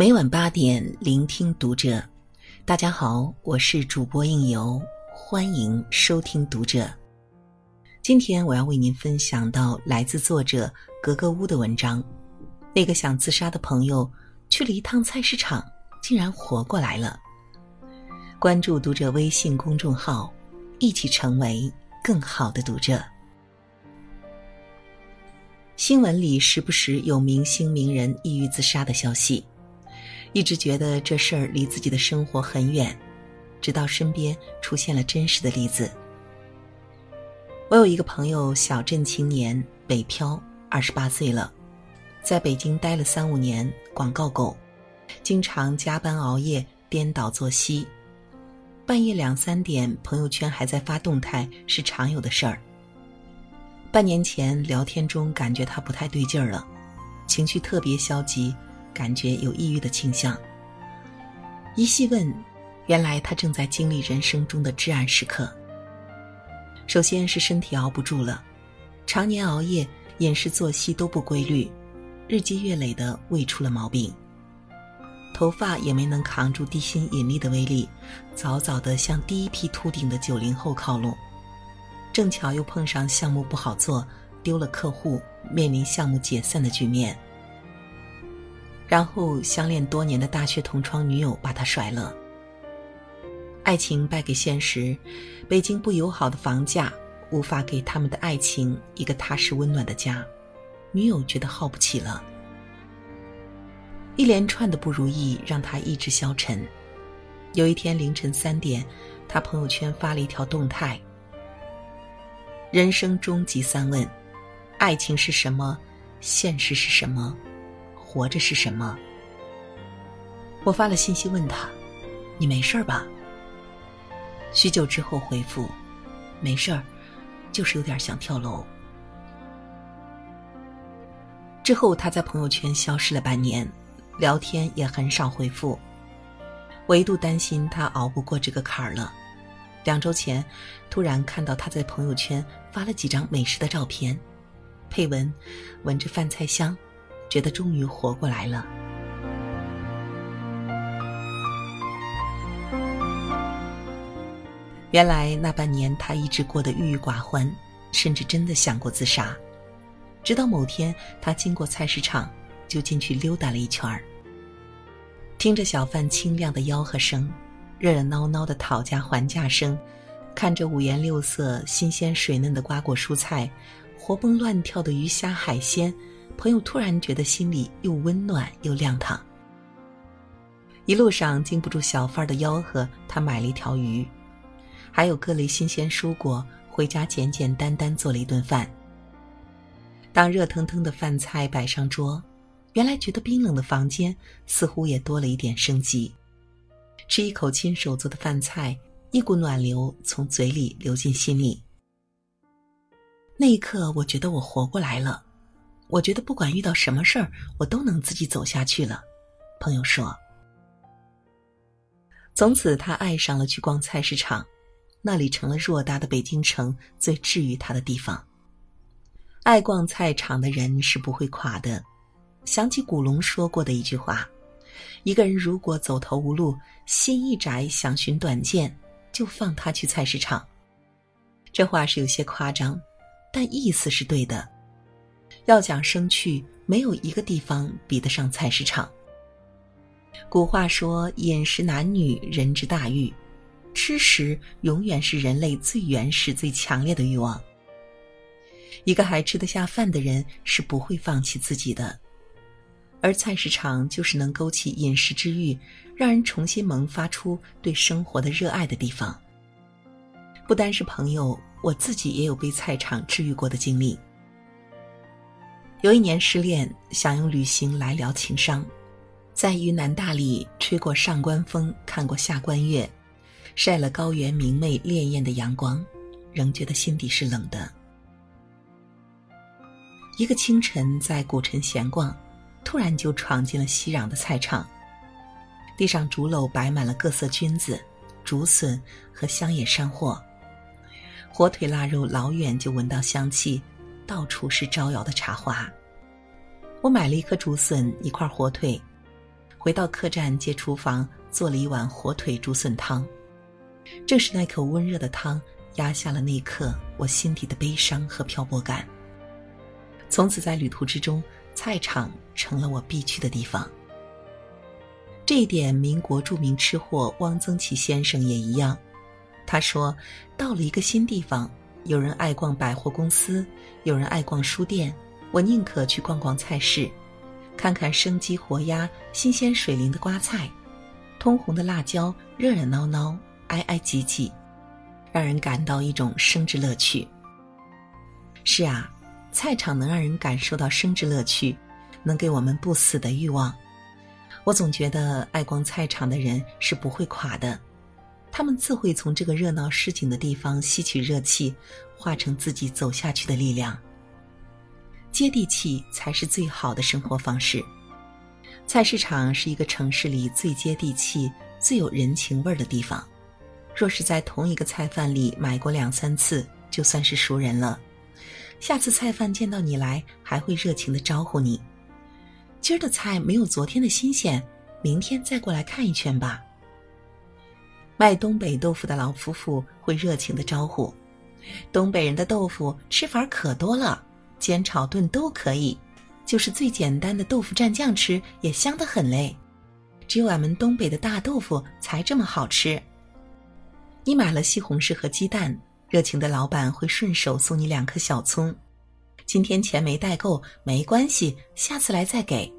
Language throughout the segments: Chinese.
每晚八点，聆听读者。大家好，我是主播应由，欢迎收听读者。今天我要为您分享到来自作者格格巫的文章。那个想自杀的朋友去了一趟菜市场，竟然活过来了。关注读者微信公众号，一起成为更好的读者。新闻里时不时有明星名人抑郁自杀的消息。一直觉得这事儿离自己的生活很远，直到身边出现了真实的例子。我有一个朋友，小镇青年，北漂，二十八岁了，在北京待了三五年，广告狗，经常加班熬夜，颠倒作息，半夜两三点，朋友圈还在发动态，是常有的事儿。半年前聊天中感觉他不太对劲儿了，情绪特别消极。感觉有抑郁的倾向。一细问，原来他正在经历人生中的至暗时刻。首先是身体熬不住了，常年熬夜，饮食作息都不规律，日积月累的胃出了毛病。头发也没能扛住地心引力的威力，早早的向第一批秃顶的九零后靠拢。正巧又碰上项目不好做，丢了客户，面临项目解散的局面。然后，相恋多年的大学同窗女友把他甩了。爱情败给现实，北京不友好的房价无法给他们的爱情一个踏实温暖的家，女友觉得耗不起了。一连串的不如意让他意志消沉。有一天凌晨三点，他朋友圈发了一条动态：“人生终极三问，爱情是什么？现实是什么？”活着是什么？我发了信息问他：“你没事吧？”许久之后回复：“没事儿，就是有点想跳楼。”之后他在朋友圈消失了半年，聊天也很少回复。我一度担心他熬不过这个坎儿了。两周前，突然看到他在朋友圈发了几张美食的照片，配文：“闻着饭菜香。”觉得终于活过来了。原来那半年他一直过得郁郁寡欢，甚至真的想过自杀。直到某天，他经过菜市场，就进去溜达了一圈儿，听着小贩清亮的吆喝声，热热闹闹的讨价还价声，看着五颜六色、新鲜水嫩的瓜果蔬菜，活蹦乱跳的鱼虾海鲜。朋友突然觉得心里又温暖又亮堂。一路上经不住小贩的吆喝，他买了一条鱼，还有各类新鲜蔬果，回家简简单单做了一顿饭。当热腾腾的饭菜摆上桌，原来觉得冰冷的房间似乎也多了一点生机。吃一口亲手做的饭菜，一股暖流从嘴里流进心里。那一刻，我觉得我活过来了。我觉得不管遇到什么事儿，我都能自己走下去了。朋友说，从此他爱上了去逛菜市场，那里成了偌大的北京城最治愈他的地方。爱逛菜场的人是不会垮的。想起古龙说过的一句话：“一个人如果走投无路，心一窄，想寻短见，就放他去菜市场。”这话是有些夸张，但意思是对的。要讲生趣，没有一个地方比得上菜市场。古话说：“饮食男女，人之大欲。”吃食永远是人类最原始、最强烈的欲望。一个还吃得下饭的人是不会放弃自己的，而菜市场就是能勾起饮食之欲，让人重新萌发出对生活的热爱的地方。不单是朋友，我自己也有被菜场治愈过的经历。有一年失恋，想用旅行来疗情伤，在云南大理吹过上官风，看过下关月，晒了高原明媚潋滟的阳光，仍觉得心底是冷的。一个清晨在古城闲逛，突然就闯进了熙攘的菜场，地上竹篓摆满了各色菌子、竹笋和乡野山货，火腿腊肉老远就闻到香气。到处是招摇的茶花。我买了一颗竹笋，一块火腿，回到客栈借厨房做了一碗火腿竹笋汤。正是那口温热的汤压下了那一刻我心底的悲伤和漂泊感。从此在旅途之中，菜场成了我必去的地方。这一点，民国著名吃货汪曾祺先生也一样。他说：“到了一个新地方，有人爱逛百货公司，有人爱逛书店，我宁可去逛逛菜市，看看生机活鸭、新鲜水灵的瓜菜，通红的辣椒，热热闹闹。”挨挨挤挤，让人感到一种生之乐趣。是啊，菜场能让人感受到生之乐趣，能给我们不死的欲望。我总觉得爱逛菜场的人是不会垮的，他们自会从这个热闹市井的地方吸取热气，化成自己走下去的力量。接地气才是最好的生活方式。菜市场是一个城市里最接地气、最有人情味儿的地方。若是在同一个菜贩里买过两三次，就算是熟人了。下次菜贩见到你来，还会热情的招呼你。今儿的菜没有昨天的新鲜，明天再过来看一圈吧。卖东北豆腐的老夫妇会热情的招呼：“东北人的豆腐吃法可多了，煎炒炖都可以，就是最简单的豆腐蘸酱吃也香得很嘞。只有俺们东北的大豆腐才这么好吃。”你买了西红柿和鸡蛋，热情的老板会顺手送你两颗小葱。今天钱没带够，没关系，下次来再给。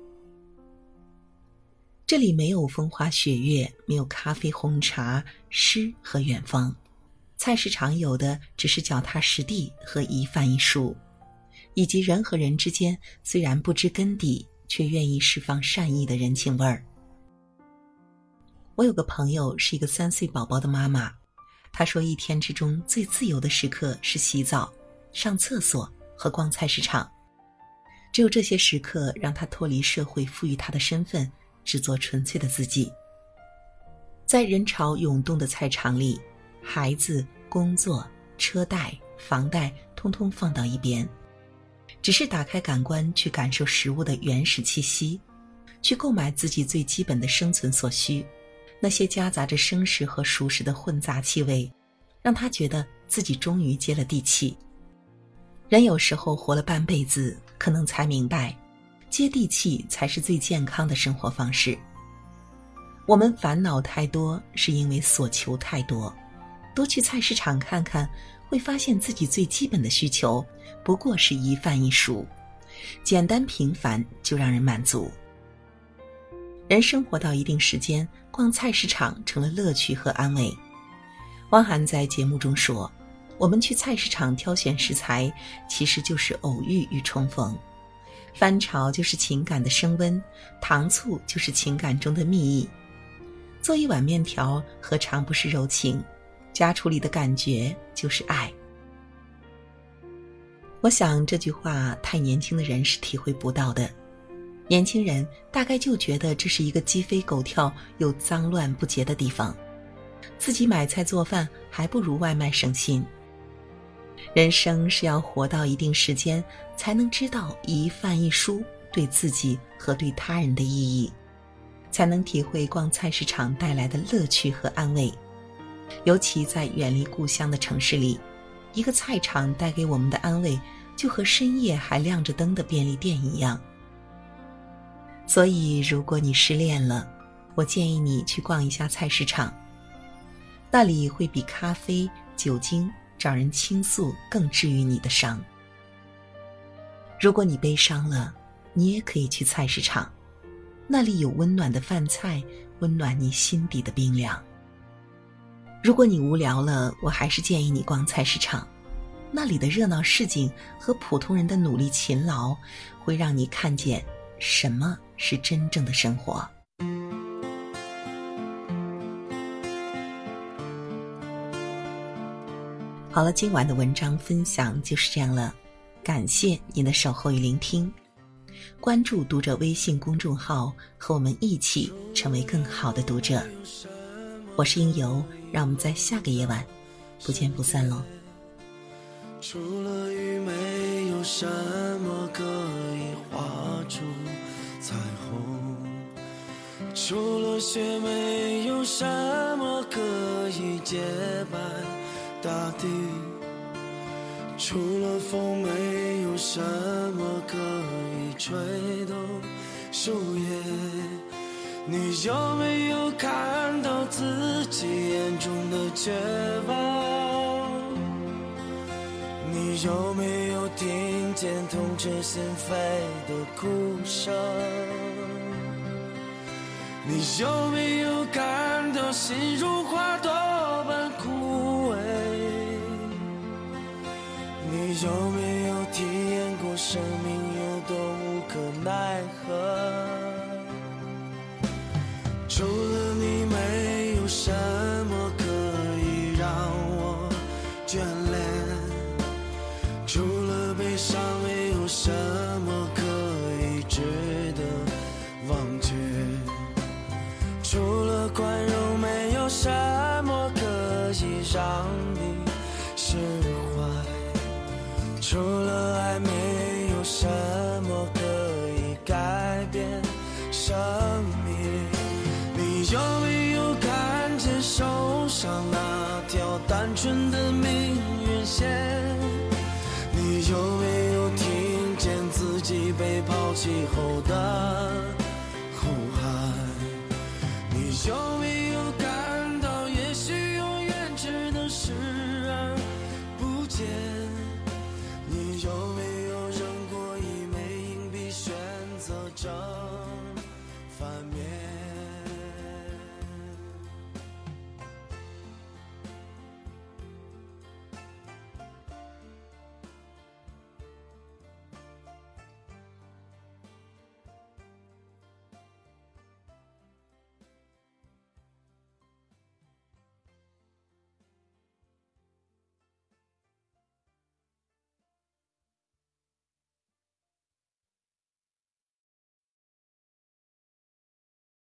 这里没有风花雪月，没有咖啡红茶、诗和远方，菜市场有的只是脚踏实地和一饭一蔬，以及人和人之间虽然不知根底，却愿意释放善意的人情味儿。我有个朋友是一个三岁宝宝的妈妈。她说：“一天之中最自由的时刻是洗澡、上厕所和逛菜市场，只有这些时刻让她脱离社会赋予她的身份，只做纯粹的自己。在人潮涌动的菜场里，孩子、工作、车贷、房贷通通放到一边，只是打开感官去感受食物的原始气息，去购买自己最基本的生存所需。”那些夹杂着生食和熟食的混杂气味，让他觉得自己终于接了地气。人有时候活了半辈子，可能才明白，接地气才是最健康的生活方式。我们烦恼太多，是因为所求太多。多去菜市场看看，会发现自己最基本的需求，不过是一饭一蔬，简单平凡就让人满足。人生活到一定时间，逛菜市场成了乐趣和安慰。汪涵在节目中说：“我们去菜市场挑选食材，其实就是偶遇与重逢；翻炒就是情感的升温，糖醋就是情感中的蜜意。做一碗面条，何尝不是柔情？家厨里的感觉就是爱。”我想这句话，太年轻的人是体会不到的。年轻人大概就觉得这是一个鸡飞狗跳又脏乱不洁的地方，自己买菜做饭还不如外卖省心。人生是要活到一定时间，才能知道一饭一蔬对自己和对他人的意义，才能体会逛菜市场带来的乐趣和安慰。尤其在远离故乡的城市里，一个菜场带给我们的安慰，就和深夜还亮着灯的便利店一样。所以，如果你失恋了，我建议你去逛一下菜市场。那里会比咖啡、酒精找人倾诉更治愈你的伤。如果你悲伤了，你也可以去菜市场，那里有温暖的饭菜，温暖你心底的冰凉。如果你无聊了，我还是建议你逛菜市场，那里的热闹市井和普通人的努力勤劳，会让你看见什么。是真正的生活。好了，今晚的文章分享就是这样了，感谢您的守候与聆听。关注读者微信公众号，和我们一起成为更好的读者。我是应由，让我们在下个夜晚不见不散喽。除了雨，没有什么可以画出。彩虹除了雪，没有什么可以洁白大地；除了风，没有什么可以吹动树叶。你有没有看到自己眼中的绝望？你有没有听见痛彻心扉的哭声？你有没有感到心如花朵般你有没有体验过生命有多无可奈何？今后的？